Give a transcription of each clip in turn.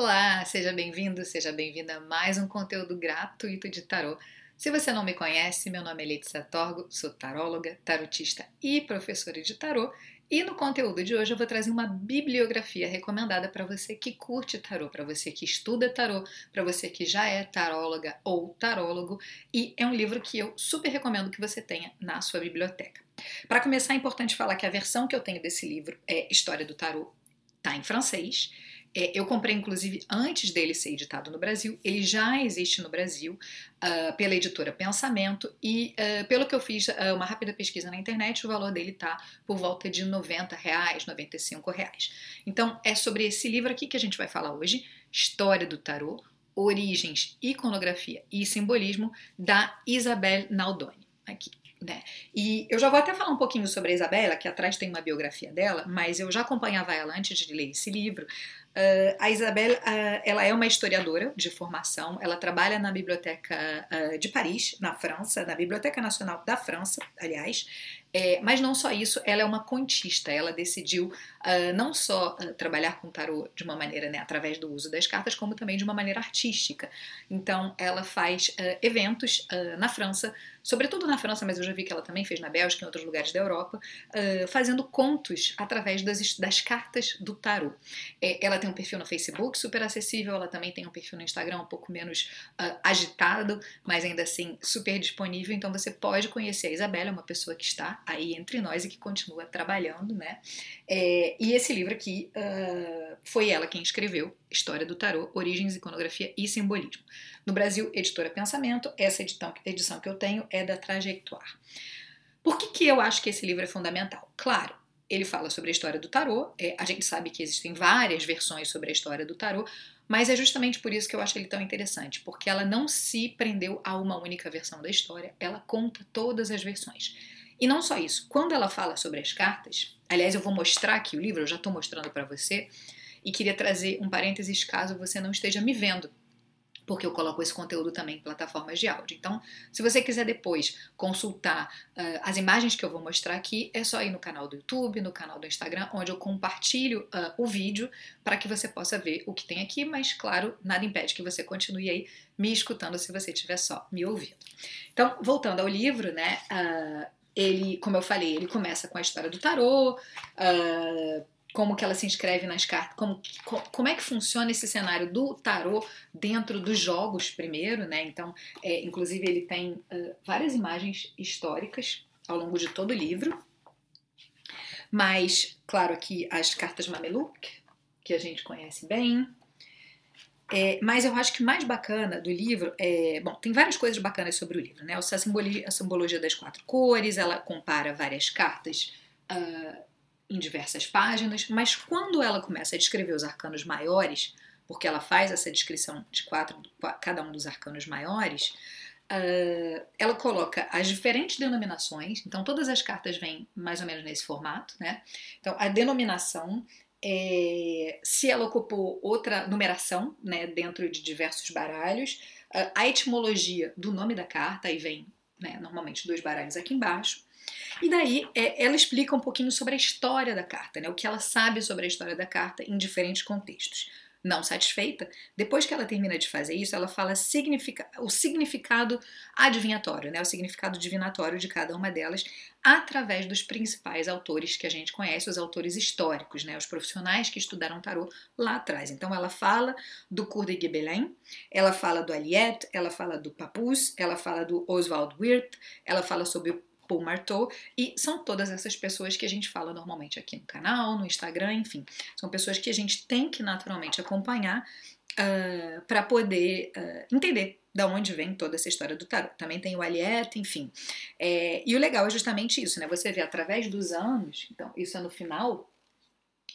Olá, seja bem-vindo, seja bem-vinda a mais um conteúdo gratuito de tarô. Se você não me conhece, meu nome é Letícia Torgo, sou taróloga, tarotista e professora de tarô. E no conteúdo de hoje eu vou trazer uma bibliografia recomendada para você que curte tarô, para você que estuda tarô, para você que já é taróloga ou tarólogo, e é um livro que eu super recomendo que você tenha na sua biblioteca. Para começar, é importante falar que a versão que eu tenho desse livro é História do Tarô, tá em francês. É, eu comprei, inclusive, antes dele ser editado no Brasil. Ele já existe no Brasil uh, pela editora Pensamento e, uh, pelo que eu fiz uh, uma rápida pesquisa na internet, o valor dele está por volta de 90 reais, 95 reais. Então, é sobre esse livro aqui que a gente vai falar hoje, História do Tarô, Origens, Iconografia e Simbolismo, da Isabel Naldoni. Aqui. Né? E eu já vou até falar um pouquinho sobre a Isabela, que atrás tem uma biografia dela, mas eu já acompanhava ela antes de ler esse livro. Uh, a Isabelle, uh, ela é uma historiadora de formação, ela trabalha na Biblioteca uh, de Paris, na França, na Biblioteca Nacional da França, aliás, é, mas não só isso, ela é uma contista, ela decidiu não só trabalhar com tarô de uma maneira, né, através do uso das cartas, como também de uma maneira artística. Então, ela faz eventos na França, sobretudo na França, mas eu já vi que ela também fez na Bélgica e em outros lugares da Europa, fazendo contos através das, das cartas do tarô. É, ela tem um perfil no Facebook super acessível, ela também tem um perfil no Instagram um pouco menos uh, agitado, mas ainda assim super disponível. Então você pode conhecer a Isabela, é uma pessoa que está aí entre nós e que continua trabalhando, né? É, e esse livro aqui uh, foi ela quem escreveu, História do Tarô, Origens, Iconografia e Simbolismo. No Brasil, editora Pensamento, essa edição, edição que eu tenho é da Trajectoire. Por que, que eu acho que esse livro é fundamental? Claro, ele fala sobre a história do tarô. É, a gente sabe que existem várias versões sobre a história do tarô, mas é justamente por isso que eu acho ele tão interessante, porque ela não se prendeu a uma única versão da história, ela conta todas as versões. E não só isso, quando ela fala sobre as cartas, aliás, eu vou mostrar aqui o livro, eu já estou mostrando para você, e queria trazer um parênteses caso você não esteja me vendo porque eu coloco esse conteúdo também em plataformas de áudio. Então, se você quiser depois consultar uh, as imagens que eu vou mostrar aqui, é só ir no canal do YouTube, no canal do Instagram, onde eu compartilho uh, o vídeo para que você possa ver o que tem aqui, mas claro, nada impede que você continue aí me escutando se você estiver só me ouvindo. Então, voltando ao livro, né? Uh, ele, como eu falei, ele começa com a história do tarô, uh, como que ela se inscreve nas cartas, como, como é que funciona esse cenário do tarô dentro dos jogos primeiro, né? Então, é, inclusive ele tem uh, várias imagens históricas ao longo de todo o livro, mas, claro, aqui as cartas Mameluc, que a gente conhece bem. É, mas eu acho que mais bacana do livro é. Bom, tem várias coisas bacanas sobre o livro, né? A simbologia, a simbologia das quatro cores, ela compara várias cartas. Uh, em diversas páginas, mas quando ela começa a descrever os arcanos maiores, porque ela faz essa descrição de quatro, cada um dos arcanos maiores, uh, ela coloca as diferentes denominações, então todas as cartas vêm mais ou menos nesse formato, né? Então a denominação é, se ela ocupou outra numeração né, dentro de diversos baralhos, uh, a etimologia do nome da carta, aí vem né, normalmente dois baralhos aqui embaixo, e daí é, ela explica um pouquinho sobre a história da carta, né? o que ela sabe sobre a história da carta em diferentes contextos. Não satisfeita, depois que ela termina de fazer isso, ela fala significa, o significado adivinhatório, né? o significado divinatório de cada uma delas, através dos principais autores que a gente conhece, os autores históricos, né? os profissionais que estudaram tarô lá atrás. Então ela fala do Cour de ela fala do Aliette, ela fala do Papus, ela fala do Oswald Wirth, ela fala sobre o Paul Marteau, e são todas essas pessoas que a gente fala normalmente aqui no canal, no Instagram, enfim. São pessoas que a gente tem que naturalmente acompanhar uh, ah, para poder uh, entender da onde vem toda essa história do tarot. Também tem o Aliette, enfim. É, e o legal é justamente isso, né? Você vê através dos anos, então, isso é no final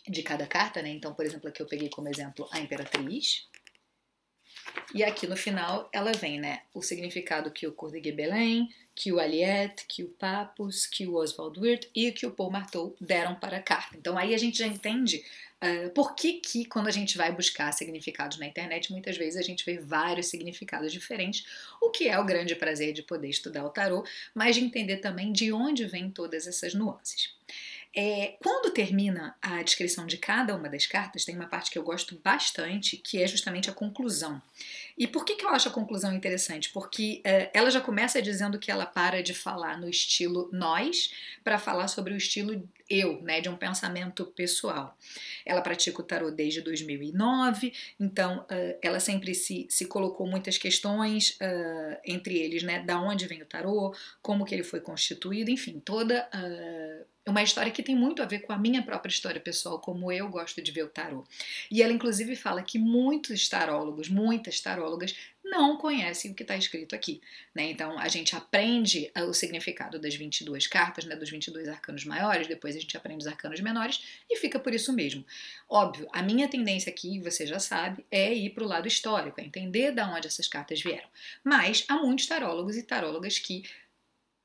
de cada carta, né? Então, por exemplo, aqui eu peguei como exemplo a Imperatriz. E aqui no final ela vem, né? O significado que o Cour de Gebelin, que o Aliette, que o Papus, que o Oswald Wirth e que o Paul Marteau deram para a carta. Então aí a gente já entende uh, por que, que quando a gente vai buscar significados na internet, muitas vezes a gente vê vários significados diferentes, o que é o grande prazer de poder estudar o tarô, mas de entender também de onde vêm todas essas nuances. É, quando termina a descrição de cada uma das cartas, tem uma parte que eu gosto bastante, que é justamente a conclusão. E por que, que eu acho a conclusão interessante? Porque é, ela já começa dizendo que ela para de falar no estilo nós para falar sobre o estilo eu, né, de um pensamento pessoal. Ela pratica o tarot desde 2009, então uh, ela sempre se, se colocou muitas questões, uh, entre eles, né, da onde vem o tarot, como que ele foi constituído, enfim, toda uh, uma história que tem muito a ver com a minha própria história pessoal, como eu gosto de ver o tarot. E ela, inclusive, fala que muitos tarólogos, muitas tarólogas, não conhecem o que está escrito aqui. Né? Então, a gente aprende o significado das 22 cartas, né, dos 22 arcanos maiores, depois a gente aprende os arcanos menores e fica por isso mesmo. Óbvio, a minha tendência aqui, você já sabe, é ir para o lado histórico, é entender de onde essas cartas vieram. Mas há muitos tarólogos e tarólogas que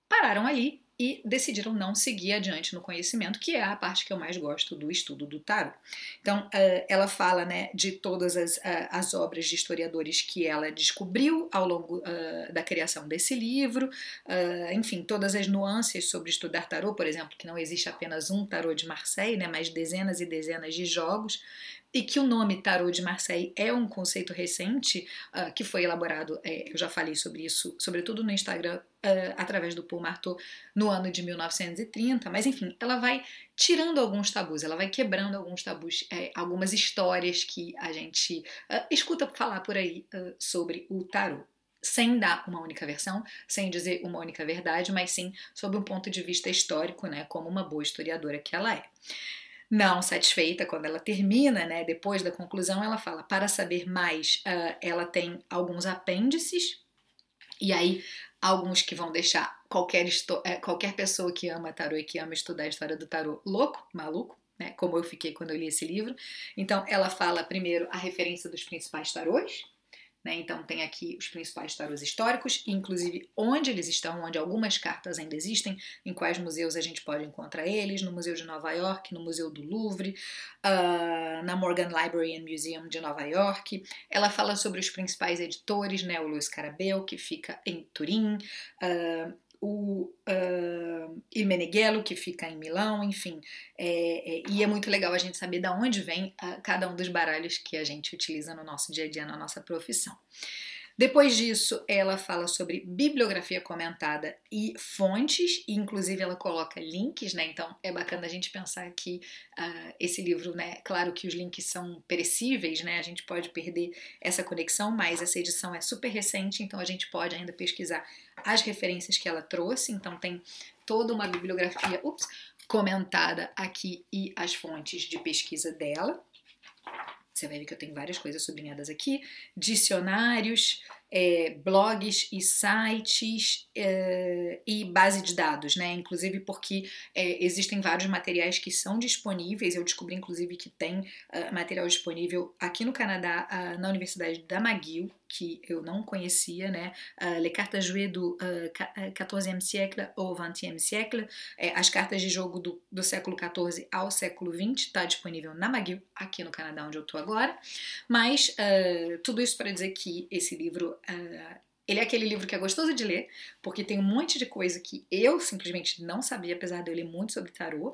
pararam ali e decidiram não seguir adiante no conhecimento, que é a parte que eu mais gosto do estudo do tarot. Então, uh, ela fala né, de todas as, uh, as obras de historiadores que ela descobriu ao longo uh, da criação desse livro, enfim, todas as nuances sobre estudar tarot, por exemplo, que não existe apenas um tarot de Marseille, né, mas dezenas e dezenas de jogos e que o nome Tarot de Marseille é um conceito recente uh, que foi elaborado, eu já falei sobre isso, sobretudo no Instagram, uh, através do Paul Marteau, no ano de 1930, mas enfim, ela vai tirando alguns tabus, ela vai quebrando alguns tabus, é, algumas histórias que a gente uh, escuta falar por aí sobre o tarot sem dar uma única versão, sem dizer uma única verdade, mas sim sob um ponto de vista histórico, né, como uma boa historiadora que ela é. Não satisfeita, quando ela termina, né, depois da conclusão, ela fala: para saber mais, uh, ela tem alguns apêndices, e aí alguns que vão deixar qualquer, eh, qualquer pessoa que ama tarô e que ama estudar a história do tarô louco, maluco, né, como eu fiquei quando eu li esse livro. Então, ela fala primeiro a referência dos principais tarôs, né? Então tem aqui os principais tarôs históricos, inclusive onde eles estão, onde algumas cartas ainda existem, em quais museus a gente pode encontrar eles, no Museu de Nova York, no Museu do Louvre, uh, na Morgan Library and Museum de Nova York. Ela fala sobre os principais editores, né? o Luiz Carabel, que fica em Turim, uh, o uh, que fica em Milão, enfim. É, é, e é muito legal a gente saber de onde vem uh, cada um dos baralhos que a gente utiliza no nosso dia a dia, na nossa profissão. Depois disso, ela fala sobre bibliografia comentada e fontes, e inclusive ela coloca links, né? Então é bacana a gente pensar que uh, esse livro, né? Claro que os links são perecíveis, né? A gente pode perder essa conexão, mas essa edição é super recente, então a gente pode ainda pesquisar as referências que ela trouxe. Então tem toda uma bibliografia, ups, comentada aqui e as fontes de pesquisa dela. Você vai ver que eu tenho várias coisas sublinhadas aqui: dicionários, é, blogs e sites é, e base de dados, né? Inclusive porque é, existem vários materiais que são disponíveis. Eu descobri, inclusive, que tem uh, material disponível aqui no Canadá, uh, na Universidade da McGill, que eu não conhecia, né? Uh, Les cartes jouées do uh, 14e siècle ou 20e siècle, é, as cartas de jogo do, do século 14 ao século 20, está disponível na McGill, aqui no Canadá, onde eu estou agora. Mas tudo isso para dizer que esse livro Uh, ele é aquele livro que é gostoso de ler, porque tem um monte de coisa que eu simplesmente não sabia, apesar de eu ler muito sobre tarô.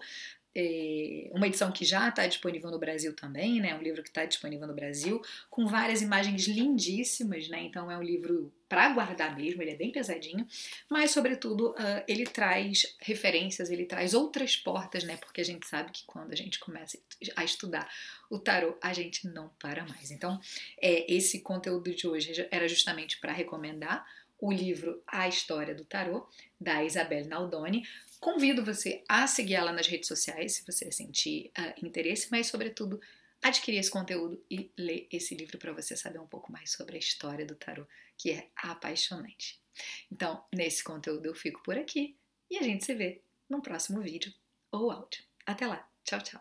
É uma edição que já está disponível no Brasil também, né? Um livro que está disponível no Brasil, com várias imagens lindíssimas, né? Então é um livro para guardar mesmo, ele é bem pesadinho, mas sobretudo uh, ele traz referências, ele traz outras portas, né? Porque a gente sabe que quando a gente começa a estudar o tarot, a gente não para mais. Então, é, esse conteúdo de hoje era justamente para recomendar o livro A História do Tarot, da Isabelle Naldoni. Convido você a seguir ela nas redes sociais, se você sentir uh, interesse, mas, sobretudo, adquirir esse conteúdo e ler esse livro para você saber um pouco mais sobre a história do tarot, que é apaixonante. Então, nesse conteúdo eu fico por aqui e a gente se vê no próximo vídeo ou áudio. Até lá. Tchau, tchau.